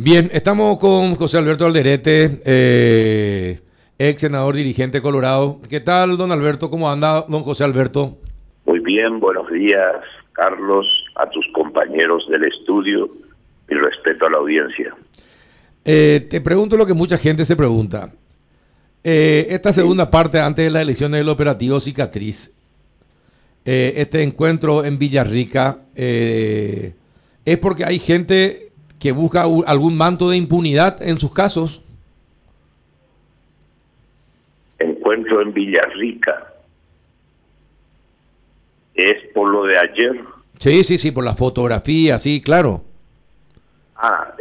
Bien, estamos con José Alberto Alderete, eh, ex senador dirigente Colorado. ¿Qué tal, don Alberto? ¿Cómo anda, don José Alberto? Muy bien, buenos días, Carlos, a tus compañeros del estudio y respeto a la audiencia. Eh, te pregunto lo que mucha gente se pregunta. Eh, esta segunda parte, antes de las elecciones del operativo Cicatriz, este encuentro en Villarrica, ¿es porque hay gente que busca algún manto de impunidad en sus casos? Encuentro en Villarrica. ¿Es por lo de ayer? Sí, sí, sí, por la fotografía, sí, claro. Ah,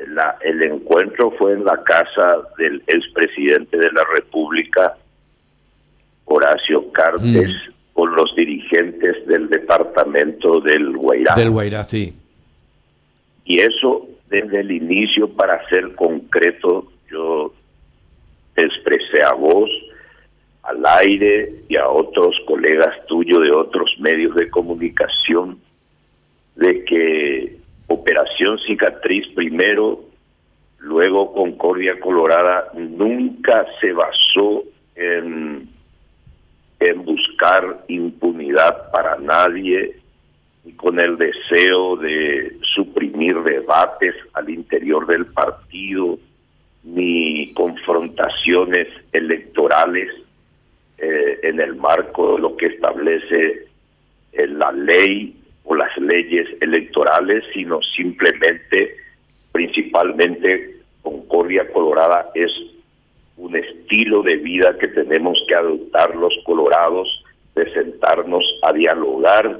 el encuentro fue en la casa del expresidente de la República, Horacio Cartes, mm. con los dirigentes del departamento del Guairá. Del Guairá, sí. Y eso desde el inicio, para ser concreto, yo expresé a vos, al aire y a otros colegas tuyos de otros medios de comunicación de que Operación Cicatriz primero, luego Concordia Colorada, nunca se basó en, en buscar impunidad para nadie con el deseo de suprimir debates al interior del partido, ni confrontaciones electorales eh, en el marco de lo que establece eh, la ley o las leyes electorales, sino simplemente, principalmente, Concordia Colorada es un estilo de vida que tenemos que adoptar los colorados, de sentarnos a dialogar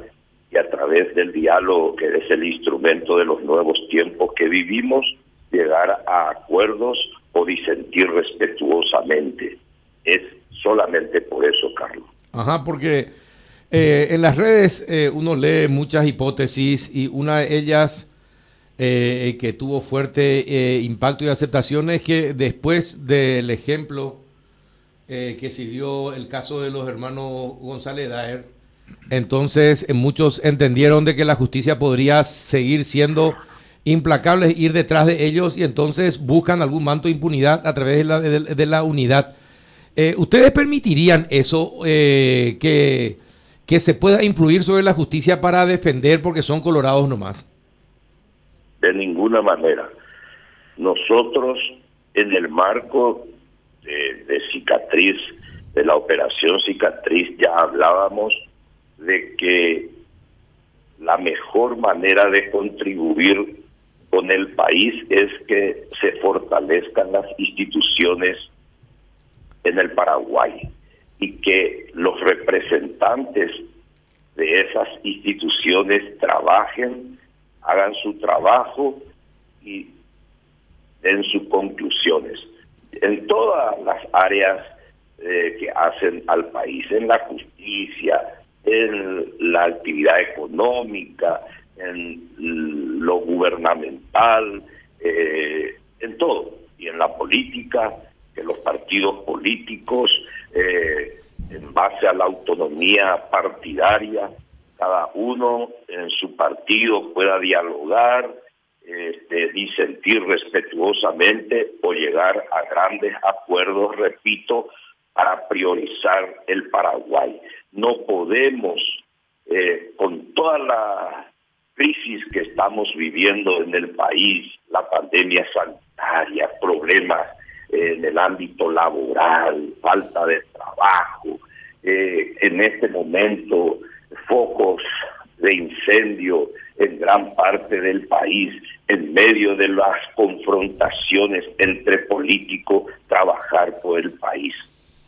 y a través del diálogo, que es el instrumento de los nuevos tiempos que vivimos, llegar a acuerdos o disentir respetuosamente. Es solamente por eso, Carlos. Ajá, porque eh, en las redes eh, uno lee muchas hipótesis y una de ellas eh, que tuvo fuerte impacto y aceptación es que después del ejemplo que siguió el caso de los hermanos González Daer, entonces, eh, muchos entendieron de que la justicia podría seguir siendo implacable, ir detrás de ellos y entonces buscan algún manto de impunidad a través de la, unidad. Eh, ¿Ustedes permitirían eso, eh, que, que se pueda influir sobre la justicia para defender porque son colorados nomás? De ninguna manera. Nosotros, en el marco de, de cicatriz, de la operación cicatriz, ya hablábamos de que la mejor manera de contribuir con el país es que se fortalezcan las instituciones en el Paraguay y que los representantes de esas instituciones trabajen, hagan su trabajo y den sus conclusiones. En todas las áreas eh, que hacen al país, en la justicia, en la actividad económica, en lo gubernamental, eh, en todo, y en la política, que los partidos políticos, eh, en base a la autonomía partidaria, cada uno en su partido pueda dialogar, este, disentir respetuosamente o llegar a grandes acuerdos, repito, para priorizar el Paraguay. No podemos, eh, con toda la crisis que estamos viviendo en el país, la pandemia sanitaria, problemas en el ámbito laboral, falta de trabajo, eh, en este momento focos de incendio en gran parte del país, en medio de las confrontaciones entre políticos, trabajar por el país.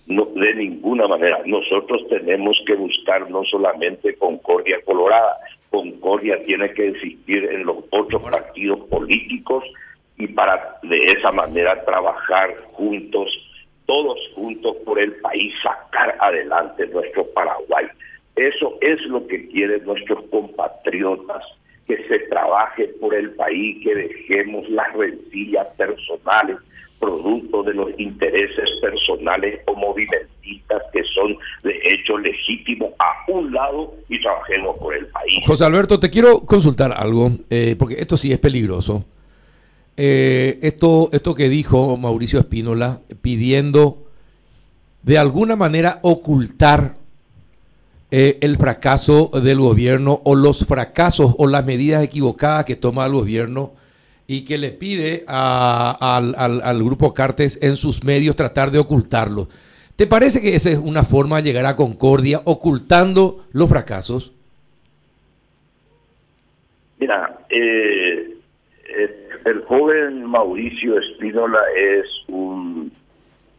No, de ninguna manera. Nosotros tenemos que buscar no solamente concordia colorada, concordia tiene que existir en los otros partidos políticos y para de esa manera trabajar juntos, todos juntos por el país, sacar adelante nuestro Paraguay. Eso es lo que quieren nuestros compatriotas, que se trabaje por el país, que dejemos las rencillas personales, producto de los intereses personales o movimentistas que son de hecho legítimos a un lado y trabajemos por el país. José Alberto, te quiero consultar algo, eh, porque esto sí es peligroso. eh, esto, esto que dijo Mauricio Espínola, pidiendo de alguna manera ocultar eh, el fracaso del gobierno o los fracasos o las medidas equivocadas que toma el gobierno y que le pide al, al, grupo Cartes en sus medios tratar de ocultarlo. ¿Te parece que esa es una forma de llegar a concordia, ocultando los fracasos? Mira, eh, el joven Mauricio Espínola es un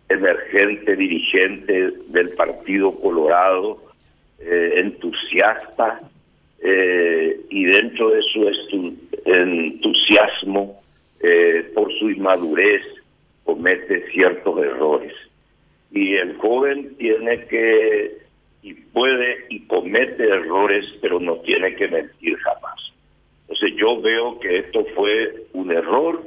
emergente dirigente del Partido Colorado, eh, entusiasta, eh, y dentro de su entusiasmo eh, por su inmadurez comete ciertos errores. Y el joven tiene que, y puede y comete errores, pero no tiene que mentir jamás. Entonces yo veo que esto fue un error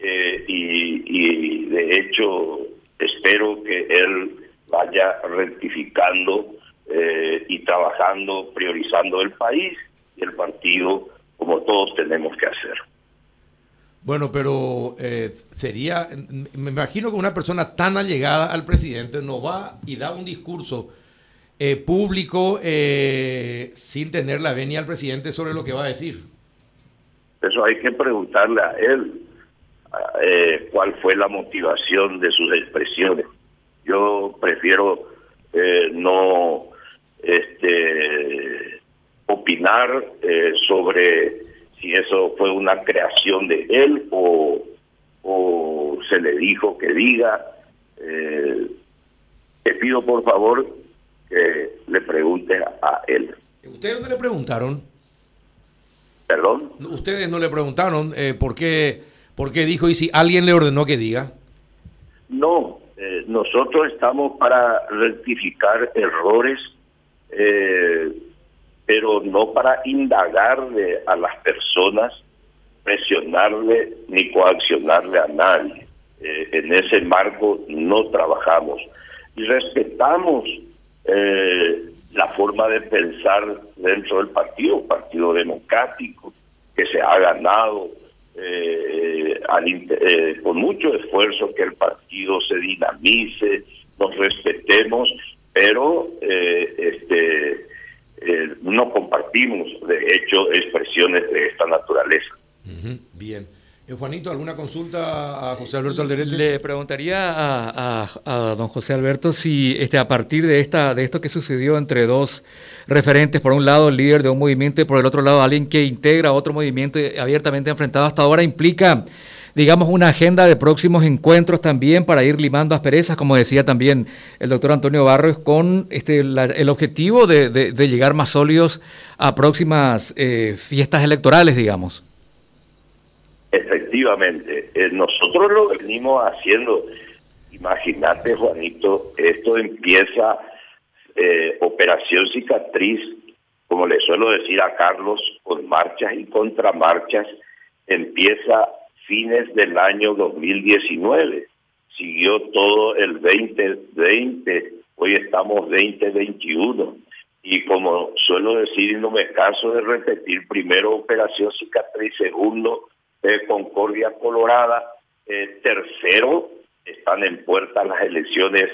y, de hecho espero que él vaya rectificando eh, y trabajando, priorizando el país y el partido como todos tenemos que hacer. Bueno, pero eh, sería, me imagino que una persona tan allegada al presidente no va y da un discurso público sin tener la venia al presidente sobre lo que va a decir. Eso hay que preguntarle a él eh, cuál fue la motivación de sus expresiones. Yo prefiero eh, no este, opinar eh, sobre si eso fue una creación de él o, o se le dijo que diga. te pido por favor que le pregunte a él. ¿Ustedes no le preguntaron? ¿Perdón? Ustedes no le preguntaron eh, por, qué, por qué dijo y si alguien le ordenó que diga. No, eh, nosotros estamos para rectificar errores, eh, pero no para indagarle a las personas, presionarle ni coaccionarle a nadie. en ese marco no trabajamos y respetamos la forma de pensar dentro del partido, Partido Democrático, que se ha ganado eh, eh, con mucho esfuerzo que el partido se dinamice, nos respetemos, pero eh, este no compartimos, de hecho, expresiones de esta naturaleza. Bien. Eh, Juanito, ¿alguna consulta a José Alberto Alderete? Le preguntaría a, don José Alberto si este, a partir de, esta, de esto que sucedió entre dos referentes, por un lado el líder de un movimiento y por el otro lado alguien que integra otro movimiento abiertamente enfrentado hasta ahora, implica digamos, una agenda de próximos encuentros también para ir limando asperezas, como decía también el doctor Antonio Barrios, con este, el objetivo de, llegar más sólidos a próximas eh, fiestas electorales, digamos. Efectivamente, eh, nosotros lo venimos haciendo. Imagínate, Juanito, esto empieza eh, Operación Cicatriz, como le suelo decir a Carlos, con marchas y contramarchas, empieza fines del año 2019. Siguió todo el 2020, hoy estamos 2021. Y como suelo decir, y no me caso de repetir, primero Operación Cicatriz, segundo Concordia Colorada. Eh, tercero, están en puerta las elecciones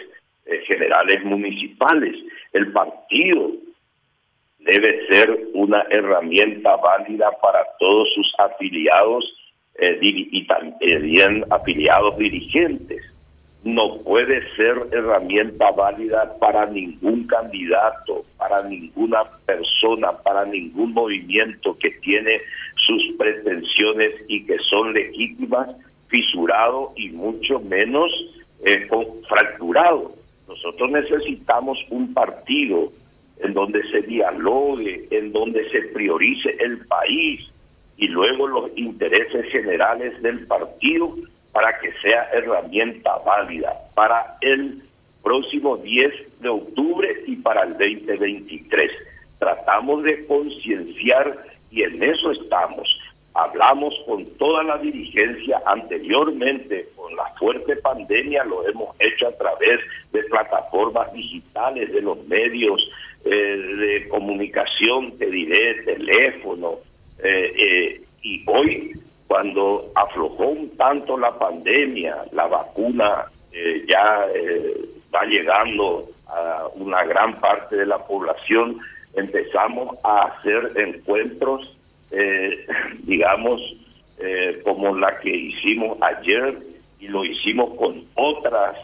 eh, generales municipales. El partido debe ser una herramienta válida para todos sus afiliados eh, y también afiliados dirigentes. No puede ser herramienta válida para ningún candidato, para ninguna persona, para ningún movimiento que tiene sus pretensiones y que son legítimas, fisurado y mucho menos eh, fracturado. Nosotros necesitamos un partido en donde se dialogue, en donde se priorice el país y luego los intereses generales del partido para que sea herramienta válida para el próximo 10 de octubre y para el 2023. Tratamos de concienciar y en eso estamos. Hablamos con toda la dirigencia anteriormente, con la fuerte pandemia, lo hemos hecho a través de plataformas digitales, de los medios eh, de comunicación, te diré, teléfono, y hoy cuando aflojó un tanto la pandemia, la vacuna eh, ya eh, va llegando a una gran parte de la población, empezamos a hacer encuentros, eh, digamos, como la que hicimos ayer y lo hicimos con otras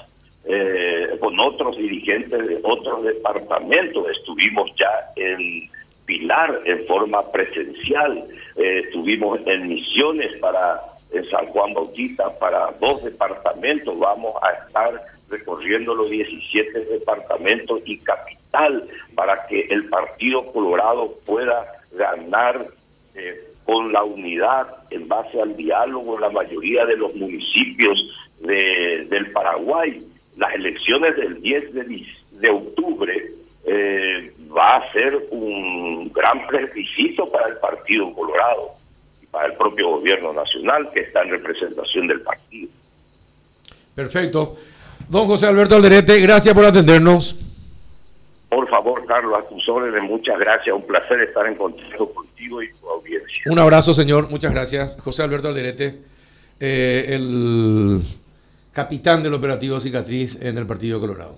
con otros dirigentes de otros departamentos. Estuvimos ya en Pilar en forma presencial, estuvimos en misiones para en San Juan Bautista para dos departamentos. Vamos a estar recorriendo los 17 departamentos y capital para que el Partido Colorado pueda ganar eh, con la unidad en base al diálogo en la mayoría de los municipios de, del Paraguay. Las elecciones del 10 de, de octubre eh, va a ser un gran requisito para el Partido Colorado para el propio gobierno nacional que está en representación del partido. Perfecto. Don José Alberto Alderete, gracias por atendernos. Por favor, Carlos, a tus órdenes, muchas gracias. Un placer estar en contacto contigo y tu audiencia. Un abrazo, señor. Muchas gracias. José Alberto Alderete, eh, el capitán del operativo Cicatriz en el Partido Colorado.